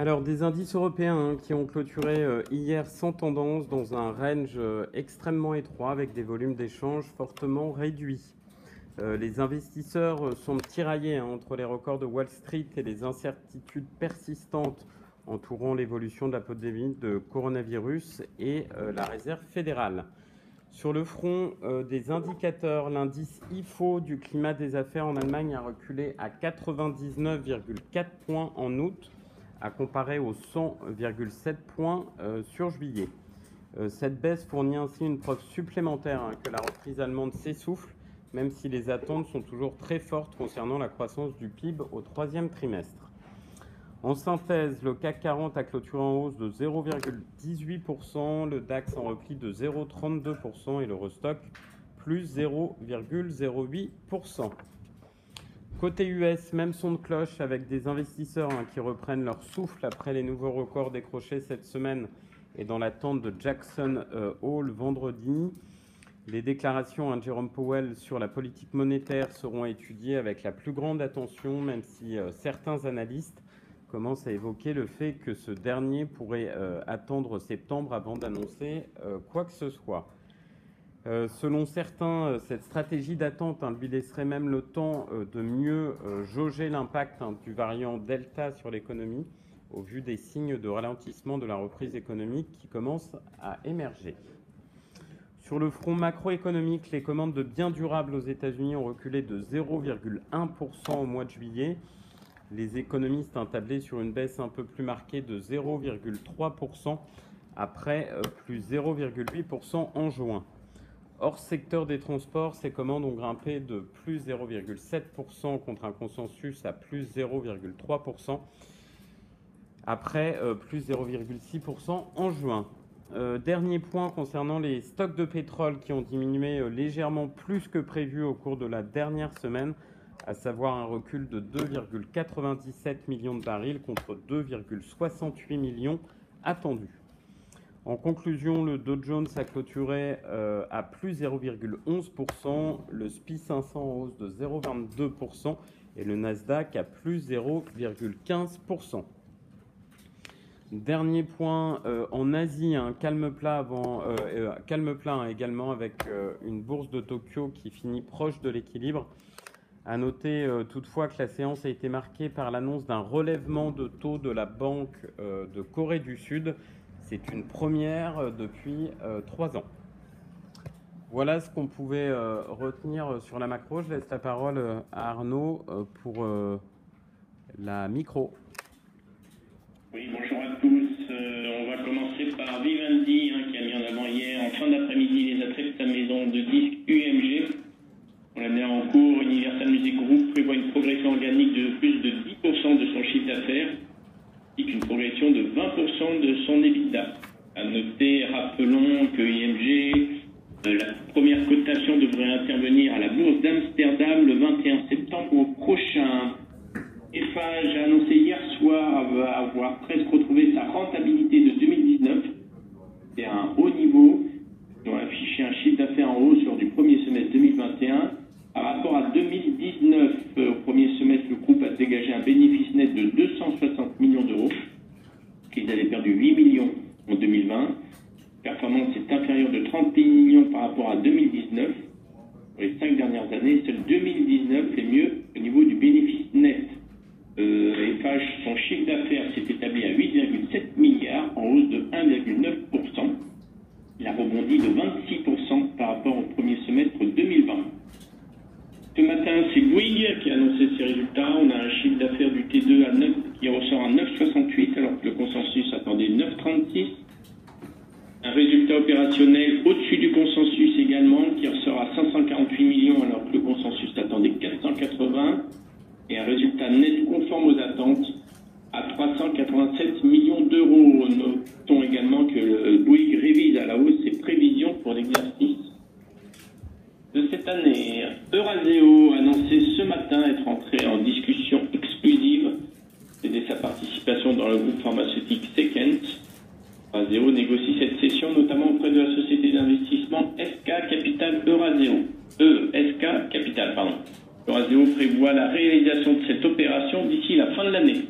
Alors, des indices européens hein, qui ont clôturé euh, hier sans tendance dans un range euh, extrêmement étroit avec des volumes d'échanges fortement réduits. Euh, les investisseurs sont tiraillés hein, entre les records de Wall Street et les incertitudes persistantes entourant l'évolution de la pandémie de coronavirus et la réserve fédérale. Sur le front des indicateurs, l'indice IFO du climat des affaires en Allemagne a reculé à 99,4 points en août à comparer aux 100,7 points euh, sur juillet. Euh, cette baisse fournit ainsi une preuve supplémentaire hein, que la reprise allemande s'essouffle, même si les attentes sont toujours très fortes concernant la croissance du PIB au troisième trimestre. En synthèse, le CAC 40 a clôturé en hausse de 0,18%, le DAX en repli de 0,32% et l'Eurostock plus 0,08%. Côté US, même son de cloche avec des investisseurs hein, qui reprennent leur souffle après les nouveaux records décrochés cette semaine et dans l'attente de Jackson euh, Hole vendredi. Les déclarations de Jerome Powell sur la politique monétaire seront étudiées avec la plus grande attention, même si euh, certains analystes commencent à évoquer le fait que ce dernier pourrait euh, attendre septembre avant d'annoncer quoi que ce soit. Euh, selon certains, euh, cette stratégie d'attente hein, lui laisserait même le temps euh, de mieux jauger l'impact hein, du variant Delta sur l'économie, au vu des signes de ralentissement de la reprise économique qui commencent à émerger. Sur le front macroéconomique, les commandes de biens durables aux États-Unis ont reculé de 0,1% au mois de juillet. Les économistes ont tablé sur une baisse un peu plus marquée de 0,3% après plus 0,8% en juin. Hors secteur des transports, ces commandes ont grimpé de plus 0,7% contre un consensus à plus 0,3%, après euh, plus 0,6% en juin. Euh, dernier point concernant les stocks de pétrole qui ont diminué euh, légèrement plus que prévu au cours de la dernière semaine, à savoir un recul de 2,97 millions de barils contre 2,68 millions attendus. En conclusion, le Dow Jones a clôturé euh, à plus 0,11%, le SPI 500 en hausse de 0,22% et le Nasdaq à plus 0,15%. Dernier point, euh, en Asie, un calme plat, avant, euh, calme hein, également avec une bourse de Tokyo qui finit proche de l'équilibre. À noter toutefois que la séance a été marquée par l'annonce d'un relèvement de taux de la Banque de Corée du Sud c'est une première euh, depuis euh, trois ans. Voilà ce qu'on pouvait euh, retenir sur la macro. Je laisse la parole à Arnaud pour la micro. Oui, bonjour à tous. on va commencer par Vivendi hein, qui a mis en avant hier en fin d'après-midi les attraits de sa maison de disques UMG. On l'a mis en cours. Universal Music Group prévoit une progression organique de plus de 10% de son chiffre d'affaires une progression de 20% de son EBITDA. À noter, rappelons que IMG, euh, la première cotation devrait intervenir à la bourse d'Amsterdam le 21 septembre prochain. Eiffage a annoncé hier soir avoir presque retrouvé sa rentabilité de 2019. 31 millions par rapport à 2019. Pour les cinq dernières années, seul 2019 est mieux au niveau du bénéfice net. Euh, son chiffre d'affaires s'est établi à 8,7 milliards, en hausse de 1,9%. Il a rebondi de 26% par rapport au premier semestre 2020. Ce matin, c'est Bouygues qui a annoncé ses résultats. On a un chiffre d'affaires du T2 qui ressort à 9,68 alors que le consensus attendait 9,36. Consensus également qui ressort à 548 millions alors que le consensus attendait 480. Et un résultat net conforme aux attentes à 387 millions d'euros. Notons également que Bouygues révise à la hausse ses prévisions pour l'exercice de cette année. Euraseo a annoncé ce matin être entré en discussion exclusive de sa participation dans le groupe pharmaceutique Secent. Euraseo négocie cette session notamment auprès de la société d'investissement SK Capital Euraseo. E, SK Capital, pardon. Euraseo prévoit la de cette opération d'ici la fin de l'année.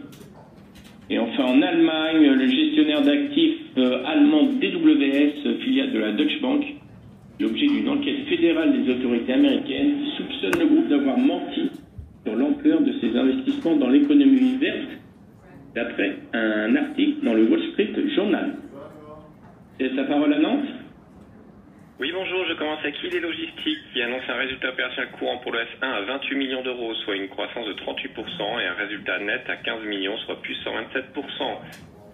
Et enfin, en Allemagne, le gestionnaire d'actifs euh, allemand DWS, filiale de la Deutsche Bank, l'objet d'une enquête fédérale des autorités américaines soupçonne le groupe d'avoir menti sur l'ampleur de ses investissements dans l'économie verte, d'après un article dans le Wall Street Journal. C'est sa parole à Nantes oui, bonjour, je commence avec l'idée logistique qui annonce un résultat opérationnel courant pour le S1 à 28 millions d'euros, soit une croissance de 38%, et un résultat net à 15 millions, soit plus 127%.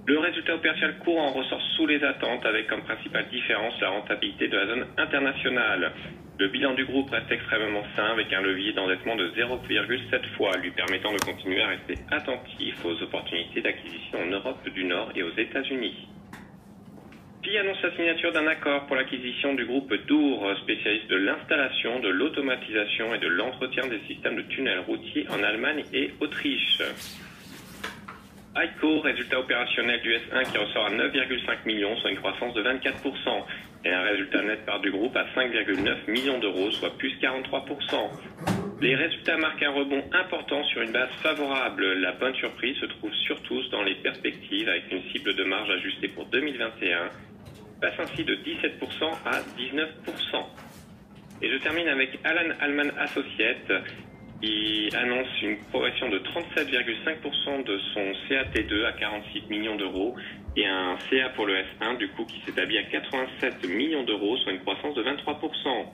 Le résultat opérationnel courant ressort sous les attentes avec comme principale différence la rentabilité de la zone internationale. Le bilan du groupe reste extrêmement sain avec un levier d'endettement de 0,7 fois, lui permettant de continuer à rester attentif aux opportunités d'acquisition en Europe du Nord et aux États-Unis. Annonce la signature d'un accord pour l'acquisition du groupe Dour, spécialiste de l'installation, de l'automatisation et de l'entretien des systèmes de tunnels routiers en Allemagne et Autriche. ICO, résultat opérationnel du S1 qui ressort à 9,5 millions, soit une croissance de 24%, et un résultat net par du groupe à 5,9 millions d'euros, soit plus 43%. Les résultats marquent un rebond important sur une base favorable. La bonne surprise se trouve surtout dans les perspectives avec une cible de marge ajustée pour 2021 passe ainsi de 17% à 19%. Et je termine avec Alan Alman Associates qui annonce une progression de 37,5% de son CAT2 à 46 millions d'euros et un CA pour le S1 du coup qui s'établit à 87 millions d'euros, soit une croissance de 23%.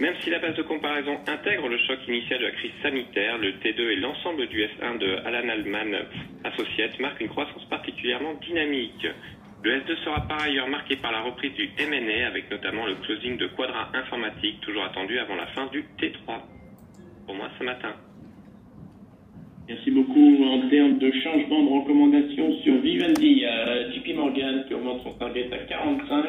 Même si la base de comparaison intègre le choc initial de la crise sanitaire, le T2 et l'ensemble du S1 de Alan Alman Associates marquent une croissance particulièrement dynamique. Le S2 sera par ailleurs marqué par la reprise du M&A avec notamment le closing de Quadra Informatique toujours attendu avant la fin du T3. Pour moi ce matin. Merci beaucoup. En termes de changement de recommandation sur Vivendi, y a JP Morgan qui augmente son target à 45.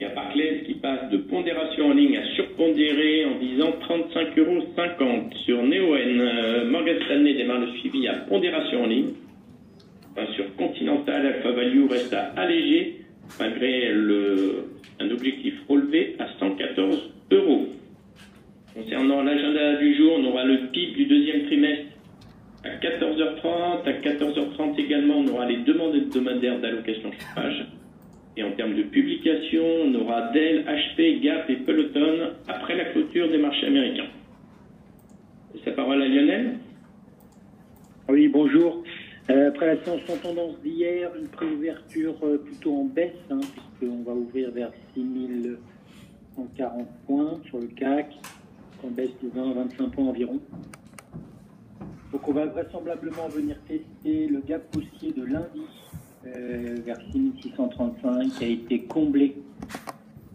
Il y a Barclays qui passe de pondération en ligne à surpondéré en disant 35,50 euros. Sur Neoen, euh, Morgan Stanley démarre le suivi à pondération en ligne sur Continental, Alpha Value reste à alléger malgré un objectif relevé à 114 euros. Concernant l'agenda du jour, on aura le PIB du deuxième trimestre à 14h30. À 14h30 également, on aura les demandes hebdomadaires d'allocation chauffage. Et en termes de publication, on aura Dell, HP, Gap et Peloton après la clôture des marchés américains. Et sa parole à Lionel Oui, bonjour. Euh, après la séance en tendance d'hier, une préouverture euh, plutôt en baisse, hein, puisqu'on va ouvrir vers 6140 points sur le CAC, en baisse de 20 à 25 points environ. Donc on va vraisemblablement venir tester le gap haussier de lundi euh, vers 6635 qui a été comblé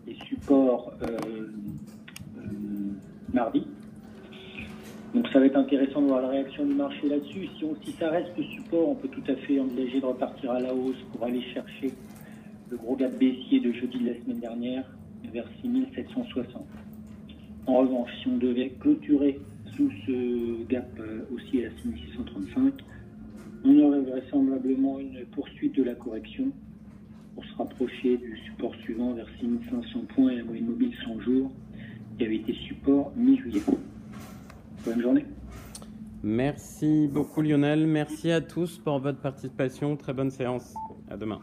les supports mardi. Donc ça va être intéressant de voir la réaction du marché là-dessus. Si, ça reste le support, on peut tout à fait envisager de repartir à la hausse pour aller chercher le gros gap baissier de jeudi de la semaine dernière vers 6760. En revanche, si on devait clôturer sous ce gap euh, aussi à 6635, on aurait vraisemblablement une poursuite de la correction pour se rapprocher du support suivant vers 6500 points et la moyenne mobile 100 jours qui avait été support mi-juillet. Merci beaucoup Lionel. Merci à tous pour votre participation. Très bonne séance. À demain.